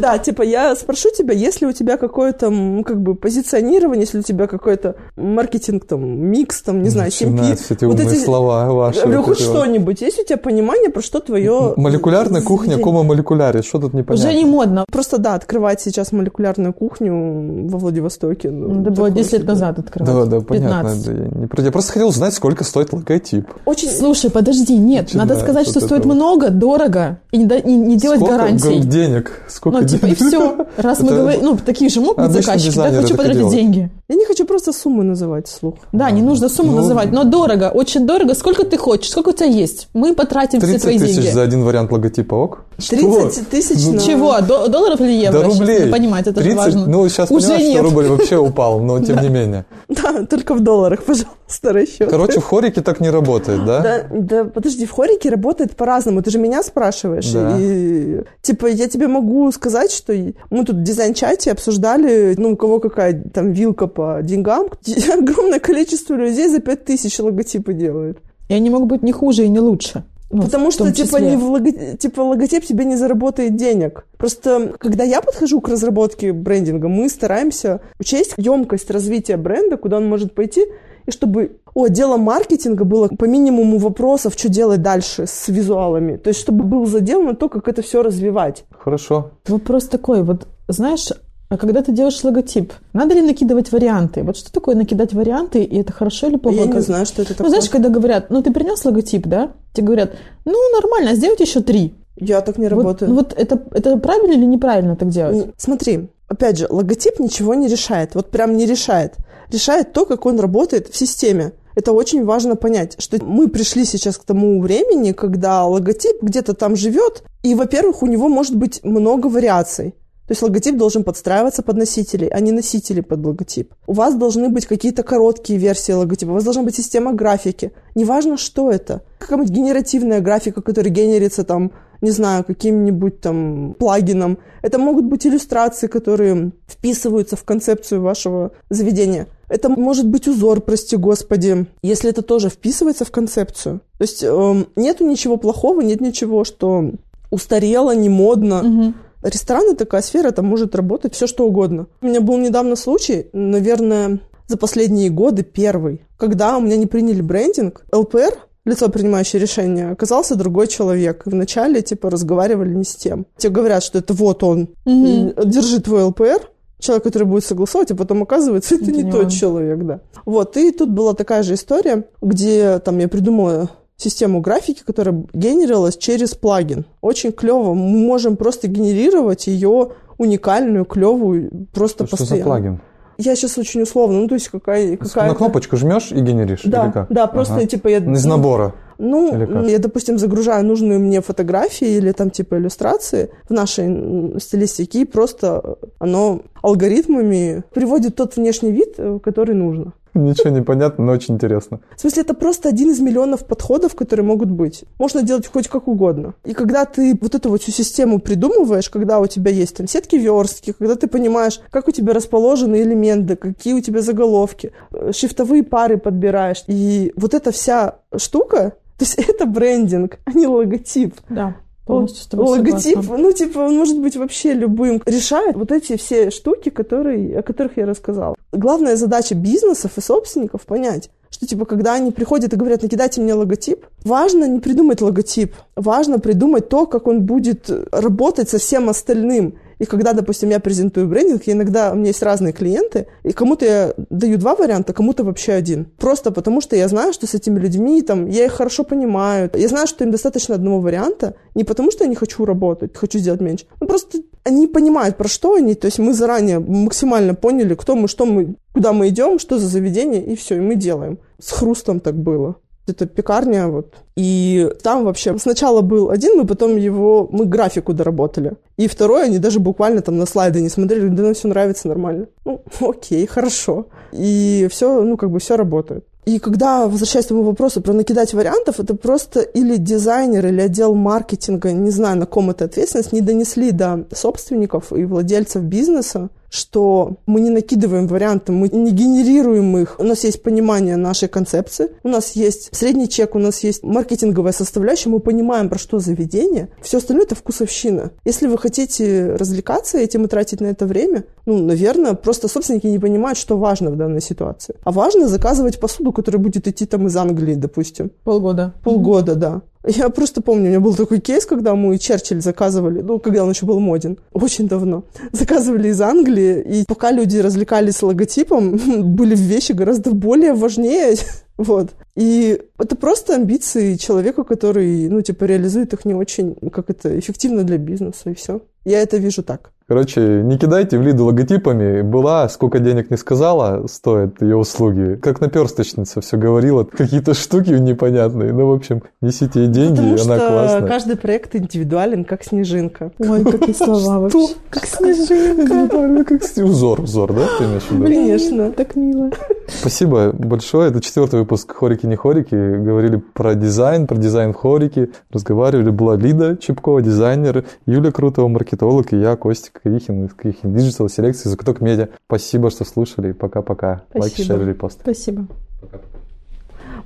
Да, типа, я спрошу тебя, если у тебя какое-то, как бы, позиционирование, если у тебя какой-то маркетинг, там, микс, там, не знаю, CMP. все эти вот эти- слова ваши. Говорю, вот хоть что-нибудь. Есть у тебя понимание, про что твое... Молекулярная кухня, кома молекуляре. Что тут непонятно? Уже не модно. Просто, да, открывать сейчас молекулярную кухню во Владивостоке. ну, Надо было такое 10 лет себе. назад открывать. Да, да, понятно. 15. Да, я, не я просто хотел узнать, сколько стоит логотип. Очень... Слушай, подожди, нет, Начинается надо сказать, что вот стоит много, дорого, и не, и не делать сколько гарантий. денег? Сколько Ну, типа, и денег? все. Раз мы говорим, ну, такие же могут быть заказчики, да, хочу и потратить деньги. Я не хочу просто суммы называть вслух. Да, не нужно сумму Ну, называть, но дорого, очень дорого. Сколько ты хочешь, сколько у тебя есть? Мы потратим все 30 твои тысяч деньги. за один вариант логотипа ок? 30 тысяч Ну. Чего? До- долларов или евро? Да рублей. надо понимать, это же 30, важно. Ну, сейчас Уже понимаешь, нет. что рубль [laughs] вообще упал, но тем не менее. Да, только в долларах, [laughs] пожалуйста, расчет. Короче, в хорике так не работает, да? Да, да, подожди, в хорике работает по-разному. Ты же меня спрашиваешь. Да. И, типа, я тебе могу сказать, что мы тут в дизайн-чате обсуждали, ну, у кого какая там вилка по деньгам. [laughs] Огромное количество людей за 5000 логотипы делают. И они могут быть не хуже и не лучше. Ну, Потому что, типа, не в лого- типа, логотип тебе не заработает денег. Просто, когда я подхожу к разработке брендинга, мы стараемся учесть емкость развития бренда, куда он может пойти, и чтобы у отдела маркетинга было по минимуму вопросов, что делать дальше с визуалами. То есть, чтобы был задел на то, как это все развивать. Хорошо. Вопрос такой, вот знаешь, а когда ты делаешь логотип, надо ли накидывать варианты? Вот что такое накидать варианты, и это хорошо или плохо? я не знаю, что это Ну, такое. знаешь, когда говорят, ну, ты принес логотип, да? Тебе говорят, ну, нормально, сделайте еще три. Я так не Вот, работаю. ну, вот это, это правильно или неправильно так делать? Смотри, опять же, логотип ничего не решает. Вот прям не решает. Решает то, как он работает в системе. Это очень важно понять, что мы пришли сейчас к тому времени, когда логотип где-то там живет, и, во-первых, у него может быть много вариаций. То есть логотип должен подстраиваться под носителей, а не носители под логотип. У вас должны быть какие-то короткие версии логотипа, у вас должна быть система графики. Неважно, что это. Какая-нибудь генеративная графика, которая генерится там, не знаю, каким-нибудь там плагином. Это могут быть иллюстрации, которые вписываются в концепцию вашего заведения. Это может быть узор, прости господи, если это тоже вписывается в концепцию. То есть эм, нету ничего плохого, нет ничего, что устарело, не модно. Мгм. Рестораны такая сфера, там может работать все что угодно. У меня был недавно случай, наверное, за последние годы первый, когда у меня не приняли брендинг. ЛПР, лицо, принимающее решение, оказался другой человек. И вначале, типа, разговаривали не с тем. Тебе говорят, что это вот он, Мгм. М, держи твой ЛПР, человек, который будет согласовывать, а потом оказывается, это, Это не не тот человек, да. Вот, и тут была такая же история, где там я придумала систему графики, которая генерировалась через плагин. Очень клево. Мы можем просто генерировать ее уникальную, клевую, просто Что постоянно. за плагин? Я сейчас очень условно, ну то есть какая, какая На кнопочку жмешь и генеришь? Да, или как? да, просто Ага. типа я... Из набора. Ну, я, допустим, загружаю нужные мне фотографии или там типа иллюстрации в нашей стилистике, и просто оно алгоритмами приводит тот внешний вид, э, который нужно. [laughs] Ничего не понятно, но очень интересно. В смысле, это просто один из миллионов подходов, которые могут быть. Можно делать хоть как угодно. И когда ты вот эту вот всю систему придумываешь, когда у тебя есть там сетки верстки, когда ты понимаешь, как у тебя расположены элементы, какие у тебя заголовки, э, шрифтовые пары подбираешь, и вот эта вся штука, [laughs] то есть это брендинг, а не логотип. Да, полностью с тобой Логотип, согласна. ну, типа, он может быть вообще любым. Решает вот эти все штуки, которые, о которых я рассказала. Главная задача бизнесов и собственников понять, что, типа, когда они приходят и говорят, накидайте мне логотип, важно не придумать логотип, важно придумать то, как он будет работать со всем остальным. И когда, допустим, я презентую брендинг, иногда у меня есть разные клиенты, и кому-то я даю два варианта, кому-то вообще один. Просто потому, что я знаю, что с этими людьми, там, я их хорошо понимаю. Я знаю, что им достаточно одного варианта, не потому, что я не хочу работать, хочу сделать меньше. Ну, просто они понимают, про что они. То есть мы заранее максимально поняли, кто мы, что мы, куда мы идем, что за заведение, и все, и мы делаем. С хрустом так было. Это пекарня, вот. И там вообще сначала был один, мы потом его, мы графику доработали. И второй, они даже буквально там на слайды не смотрели, да нам все нравится нормально. Ну, [laughs] окей, хорошо. И все, ну, как бы все работает. И когда, возвращаясь к тому вопросу про накидать вариантов, это просто или дизайнер, или отдел маркетинга, не знаю, на ком это ответственность, не донесли до собственников и владельцев бизнеса, что мы не накидываем варианты, мы не генерируем их. У нас есть понимание нашей концепции, у нас есть средний чек, у нас есть маркетинговая составляющая, мы понимаем, про что заведение. Все остальное – это вкусовщина. Если вы хотите развлекаться этим и тратить на это время, ну, наверное, просто собственники не понимают, что важно в данной ситуации. А важно заказывать посуду, которая будет идти там из Англии, допустим. Полгода. Полгода, да. Я просто помню, у меня был такой кейс, когда мы Черчилль заказывали, ну, когда он еще был моден, [laughs] очень давно. Заказывали из Англии, и пока люди развлекались логотипом, [laughs] были вещи гораздо более важнее, [laughs] вот. И это просто амбиции человека, который, ну, типа, реализует их не очень, как это, эффективно для бизнеса, и все. Я это вижу так. Короче, не кидайте в Лиду логотипами. Была, сколько денег не сказала, стоит ее услуги. Как наперсточница все говорила, какие-то штуки непонятные. Ну, в общем, несите ей деньги, Потому она что классная. каждый проект индивидуален, как снежинка. Ой, какие слова вообще. Как Это [laughs] неправильно, как узор, узор, да, ты имеешь в виду? Конечно. Так мило. Спасибо большое. Это четвертый выпуск «Хорики не хорики». Говорили про дизайн, про дизайн в хорике. Разговаривали. Была Лида Чепкова, дизайнер, Юля Крутова, маркетолог, и я, Костик Кавихин из Кавихин Digital селекции Закуток Медиа. Спасибо, что слушали. Пока-пока. Спасибо. шер, репост. Спасибо.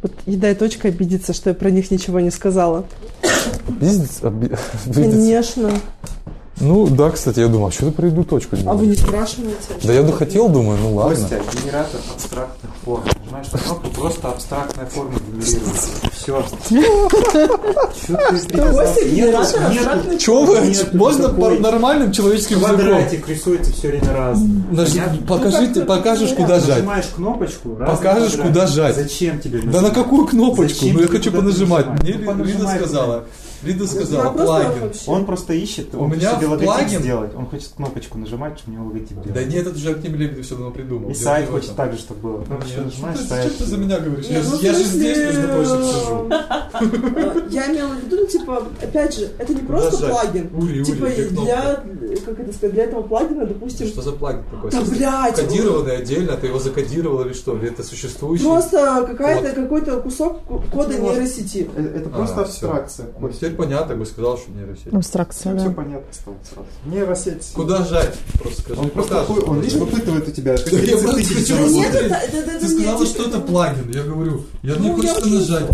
Вот еда и точка обидится, что я про них ничего не сказала. Бизнес? оби- бизнес. Конечно. Ну, да, кстати, я думал, а что ты про еду точку А вы не спрашиваете? Да я бы хотел, думаю, ну ладно. Костя, генератор абстрактных форм. Нажимаешь на кнопку, просто абстрактная форма генерируется. Все. Что ты Костя, генератор абстрактных Чего вы? Можно по нормальным человеческим языком? Квадратик рисуется все время разным. Наж- Понятно? Покажите, покажешь, куда жать. Нажимаешь кнопочку, раз Покажешь, куда жать. Зачем тебе Да на какую кнопочку? Ну я хочу понажимать. нажимать? Мне Ну, понажимай сказала. Лида сказала, плагин. Он просто ищет, У он меня хочет себе логотип плагин- сделать. Он хочет кнопочку нажимать, чтобы у него логотип делать. Да нет, это уже Артем Лебедев все давно придумал. И сайт хочет так же, чтобы было. Нажимаешь, что ты- сайт. Что ты за меня говоришь? Нет, Я, ну, же здесь, между прочим, сижу. Э, Я имела в виду, ну, типа, опять же, это не просто плагин. Ури, ури, Типа, для, как это сказать, для этого плагина, допустим, Что за плагин такой? Да, блядь! Кодированный отдельно, ты его закодировал или что? Или это существующий? просто какой-то кусок кода Вот. нейросети. Это, это А, просто всё. абстракция. Ну, теперь понятно, бы сказал, что нейросеть. Абстракция, Все, да. понятно стало сразу. Нейросеть. Куда жать? Просто скажи. Он просто Покажешь. он, видишь, выпытывает у тебя я 30 просто хочу Ты сказала, типа, что это плагин. Я говорю, я Ну, я хочется очень- нажать.